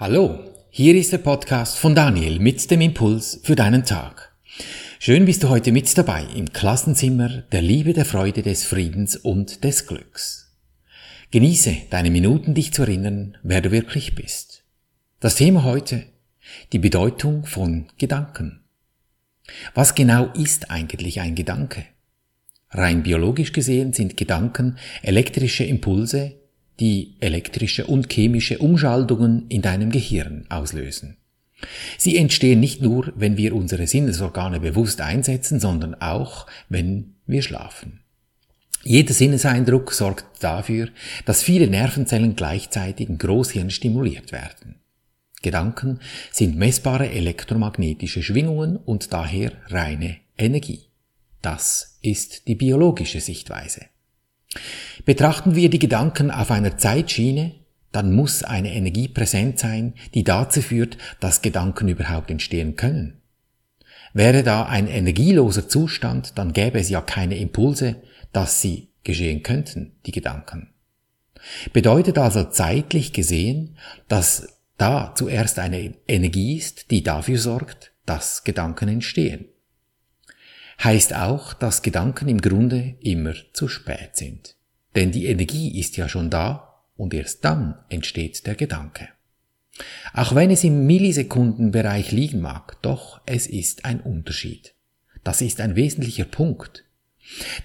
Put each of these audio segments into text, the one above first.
Hallo, hier ist der Podcast von Daniel mit dem Impuls für deinen Tag. Schön bist du heute mit dabei im Klassenzimmer der Liebe, der Freude, des Friedens und des Glücks. Genieße deine Minuten, dich zu erinnern, wer du wirklich bist. Das Thema heute, die Bedeutung von Gedanken. Was genau ist eigentlich ein Gedanke? Rein biologisch gesehen sind Gedanken elektrische Impulse, die elektrische und chemische Umschaltungen in deinem Gehirn auslösen. Sie entstehen nicht nur, wenn wir unsere Sinnesorgane bewusst einsetzen, sondern auch, wenn wir schlafen. Jeder Sinneseindruck sorgt dafür, dass viele Nervenzellen gleichzeitig im Großhirn stimuliert werden. Gedanken sind messbare elektromagnetische Schwingungen und daher reine Energie. Das ist die biologische Sichtweise. Betrachten wir die Gedanken auf einer Zeitschiene, dann muss eine Energie präsent sein, die dazu führt, dass Gedanken überhaupt entstehen können. Wäre da ein energieloser Zustand, dann gäbe es ja keine Impulse, dass sie geschehen könnten, die Gedanken. Bedeutet also zeitlich gesehen, dass da zuerst eine Energie ist, die dafür sorgt, dass Gedanken entstehen. Heißt auch, dass Gedanken im Grunde immer zu spät sind. Denn die Energie ist ja schon da und erst dann entsteht der Gedanke. Auch wenn es im Millisekundenbereich liegen mag, doch es ist ein Unterschied. Das ist ein wesentlicher Punkt.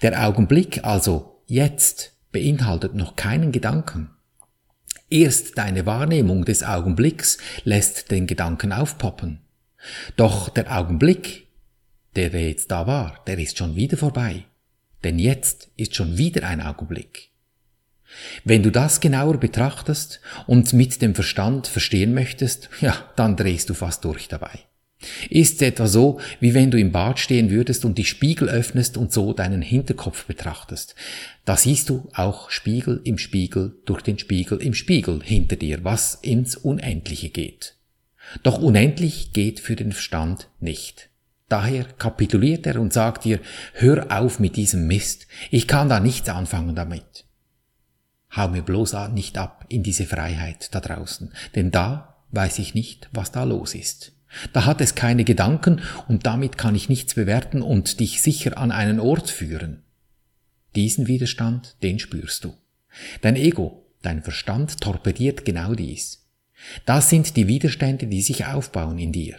Der Augenblick, also jetzt, beinhaltet noch keinen Gedanken. Erst deine Wahrnehmung des Augenblicks lässt den Gedanken aufpoppen. Doch der Augenblick, der jetzt da war, der ist schon wieder vorbei denn jetzt ist schon wieder ein Augenblick. Wenn du das genauer betrachtest und mit dem Verstand verstehen möchtest, ja, dann drehst du fast durch dabei. Ist etwa so, wie wenn du im Bad stehen würdest und die Spiegel öffnest und so deinen Hinterkopf betrachtest. Da siehst du auch Spiegel im Spiegel durch den Spiegel im Spiegel hinter dir, was ins Unendliche geht. Doch unendlich geht für den Verstand nicht. Daher kapituliert er und sagt dir, hör auf mit diesem Mist, ich kann da nichts anfangen damit. Hau mir bloß nicht ab in diese Freiheit da draußen, denn da weiß ich nicht, was da los ist. Da hat es keine Gedanken und damit kann ich nichts bewerten und dich sicher an einen Ort führen. Diesen Widerstand, den spürst du. Dein Ego, dein Verstand torpediert genau dies. Das sind die Widerstände, die sich aufbauen in dir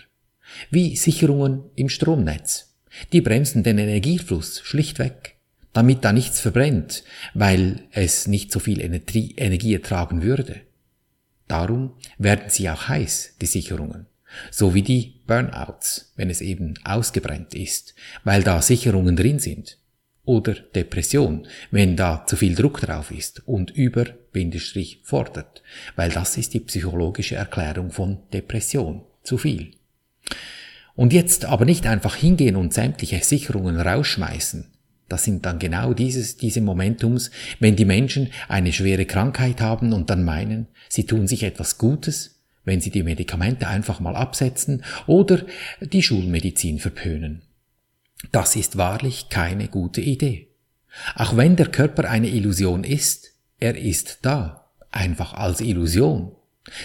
wie Sicherungen im Stromnetz. Die bremsen den Energiefluss schlichtweg, damit da nichts verbrennt, weil es nicht so viel Energie ertragen würde. Darum werden sie auch heiß, die Sicherungen, so wie die Burnouts, wenn es eben ausgebrennt ist, weil da Sicherungen drin sind. Oder Depression, wenn da zu viel Druck drauf ist und über Bindestrich fordert, weil das ist die psychologische Erklärung von Depression, zu viel. Und jetzt aber nicht einfach hingehen und sämtliche Sicherungen rausschmeißen. Das sind dann genau dieses, diese Momentums, wenn die Menschen eine schwere Krankheit haben und dann meinen, sie tun sich etwas Gutes, wenn sie die Medikamente einfach mal absetzen oder die Schulmedizin verpönen. Das ist wahrlich keine gute Idee. Auch wenn der Körper eine Illusion ist, er ist da, einfach als Illusion.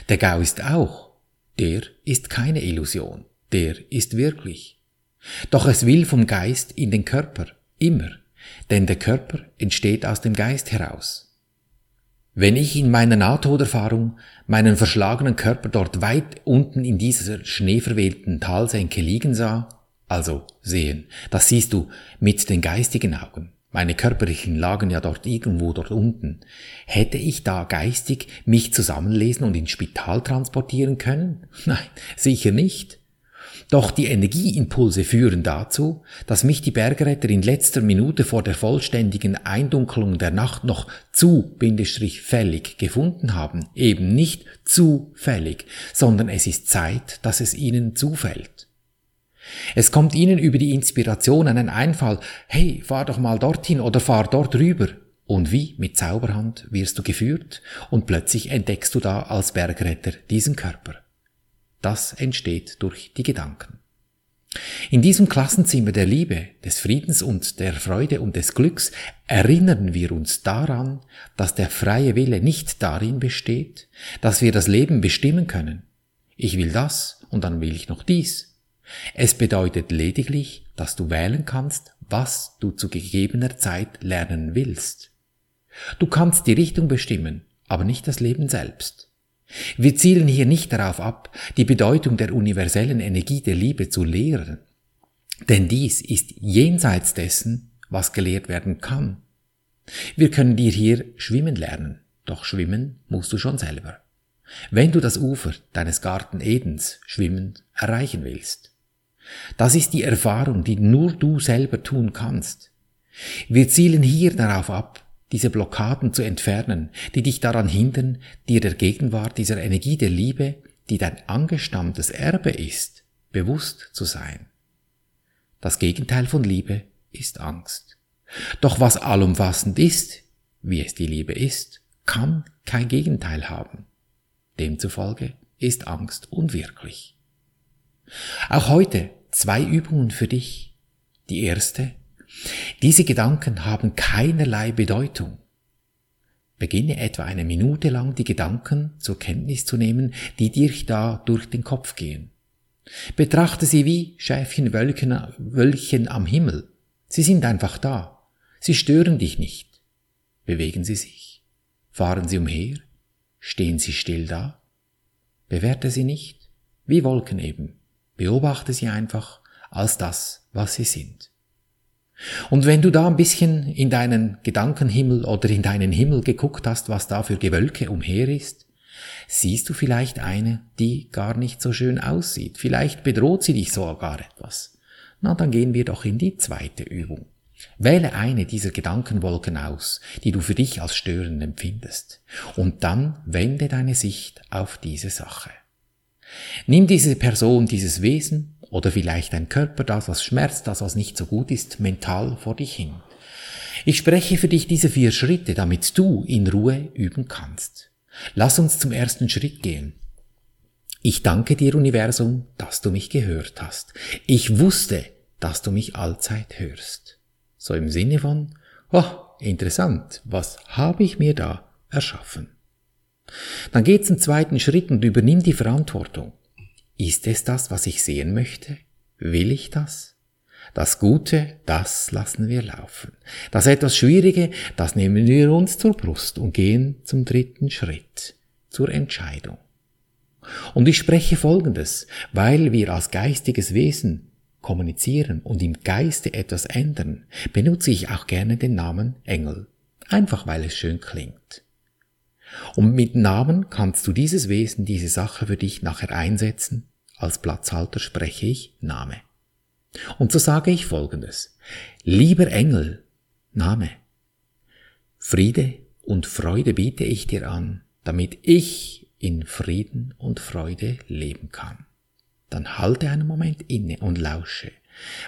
Der Gau ist auch, der ist keine Illusion der ist wirklich. Doch es will vom Geist in den Körper, immer, denn der Körper entsteht aus dem Geist heraus. Wenn ich in meiner Nahtoderfahrung meinen verschlagenen Körper dort weit unten in dieser schneeverwehten Talsenke liegen sah, also sehen, das siehst du mit den geistigen Augen. Meine körperlichen lagen ja dort irgendwo dort unten. Hätte ich da geistig mich zusammenlesen und ins Spital transportieren können? Nein, sicher nicht. Doch die Energieimpulse führen dazu, dass mich die Bergretter in letzter Minute vor der vollständigen Eindunkelung der Nacht noch zu bindestrich fällig gefunden haben. Eben nicht zufällig, sondern es ist Zeit, dass es ihnen zufällt. Es kommt ihnen über die Inspiration einen Einfall, hey, fahr doch mal dorthin oder fahr dort rüber. Und wie mit Zauberhand wirst du geführt und plötzlich entdeckst du da als Bergretter diesen Körper. Das entsteht durch die Gedanken. In diesem Klassenzimmer der Liebe, des Friedens und der Freude und des Glücks erinnern wir uns daran, dass der freie Wille nicht darin besteht, dass wir das Leben bestimmen können. ich will das und dann will ich noch dies. Es bedeutet lediglich, dass du wählen kannst, was du zu gegebener Zeit lernen willst. Du kannst die Richtung bestimmen, aber nicht das Leben selbst. Wir zielen hier nicht darauf ab, die Bedeutung der universellen Energie der Liebe zu lehren, denn dies ist jenseits dessen, was gelehrt werden kann. Wir können dir hier schwimmen lernen, doch schwimmen musst du schon selber. Wenn du das Ufer deines Garten Edens schwimmend erreichen willst. Das ist die Erfahrung, die nur du selber tun kannst. Wir zielen hier darauf ab, diese Blockaden zu entfernen, die dich daran hindern, dir der Gegenwart dieser Energie der Liebe, die dein angestammtes Erbe ist, bewusst zu sein. Das Gegenteil von Liebe ist Angst. Doch was allumfassend ist, wie es die Liebe ist, kann kein Gegenteil haben. Demzufolge ist Angst unwirklich. Auch heute zwei Übungen für dich. Die erste, diese Gedanken haben keinerlei Bedeutung. Beginne etwa eine Minute lang die Gedanken zur Kenntnis zu nehmen, die dir da durch den Kopf gehen. Betrachte sie wie Schäfchen Wölkchen am Himmel. Sie sind einfach da. Sie stören dich nicht. Bewegen sie sich? Fahren sie umher? Stehen sie still da? Bewerte sie nicht, wie Wolken eben. Beobachte sie einfach als das, was sie sind. Und wenn du da ein bisschen in deinen Gedankenhimmel oder in deinen Himmel geguckt hast, was da für Gewölke umher ist, siehst du vielleicht eine, die gar nicht so schön aussieht. Vielleicht bedroht sie dich sogar etwas. Na, dann gehen wir doch in die zweite Übung. Wähle eine dieser Gedankenwolken aus, die du für dich als störend empfindest, und dann wende deine Sicht auf diese Sache. Nimm diese Person, dieses Wesen oder vielleicht dein Körper, das was schmerzt, das was nicht so gut ist, mental vor dich hin. Ich spreche für dich diese vier Schritte, damit du in Ruhe üben kannst. Lass uns zum ersten Schritt gehen. Ich danke dir, Universum, dass du mich gehört hast. Ich wusste, dass du mich allzeit hörst. So im Sinne von, oh, interessant, was habe ich mir da erschaffen? Dann geht zum zweiten Schritt und übernimm die Verantwortung. Ist es das, was ich sehen möchte? Will ich das? Das Gute, das lassen wir laufen. Das etwas Schwierige, das nehmen wir uns zur Brust und gehen zum dritten Schritt, zur Entscheidung. Und ich spreche Folgendes, weil wir als geistiges Wesen kommunizieren und im Geiste etwas ändern, benutze ich auch gerne den Namen Engel, einfach weil es schön klingt. Und mit Namen kannst du dieses Wesen, diese Sache für dich nachher einsetzen. Als Platzhalter spreche ich Name. Und so sage ich Folgendes. Lieber Engel, Name. Friede und Freude biete ich dir an, damit ich in Frieden und Freude leben kann dann halte einen Moment inne und lausche,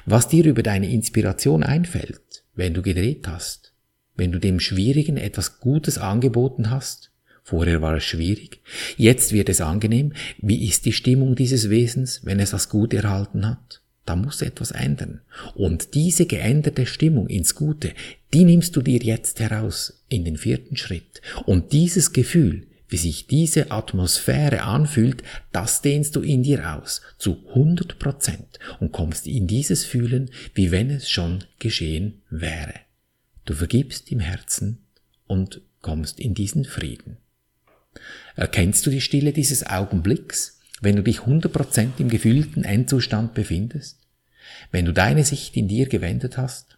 was dir über deine Inspiration einfällt, wenn du gedreht hast, wenn du dem Schwierigen etwas Gutes angeboten hast. Vorher war es schwierig, jetzt wird es angenehm. Wie ist die Stimmung dieses Wesens, wenn es das Gute erhalten hat? Da muss etwas ändern. Und diese geänderte Stimmung ins Gute, die nimmst du dir jetzt heraus in den vierten Schritt. Und dieses Gefühl wie sich diese Atmosphäre anfühlt, das dehnst du in dir aus zu 100 Prozent und kommst in dieses Fühlen, wie wenn es schon geschehen wäre. Du vergibst im Herzen und kommst in diesen Frieden. Erkennst du die Stille dieses Augenblicks, wenn du dich 100 Prozent im gefühlten Endzustand befindest? Wenn du deine Sicht in dir gewendet hast?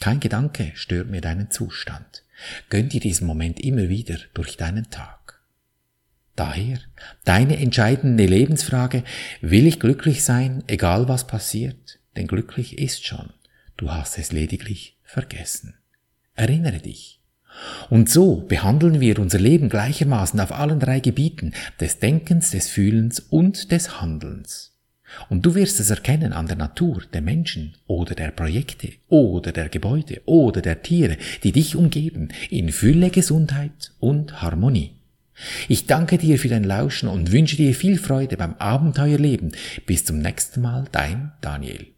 Kein Gedanke stört mir deinen Zustand. Gönn dir diesen Moment immer wieder durch deinen Tag. Daher, deine entscheidende Lebensfrage, will ich glücklich sein, egal was passiert? Denn glücklich ist schon, du hast es lediglich vergessen. Erinnere dich. Und so behandeln wir unser Leben gleichermaßen auf allen drei Gebieten des Denkens, des Fühlens und des Handelns. Und du wirst es erkennen an der Natur der Menschen oder der Projekte oder der Gebäude oder der Tiere, die dich umgeben, in Fülle Gesundheit und Harmonie. Ich danke dir für dein Lauschen und wünsche dir viel Freude beim Abenteuerleben. Bis zum nächsten Mal, dein Daniel.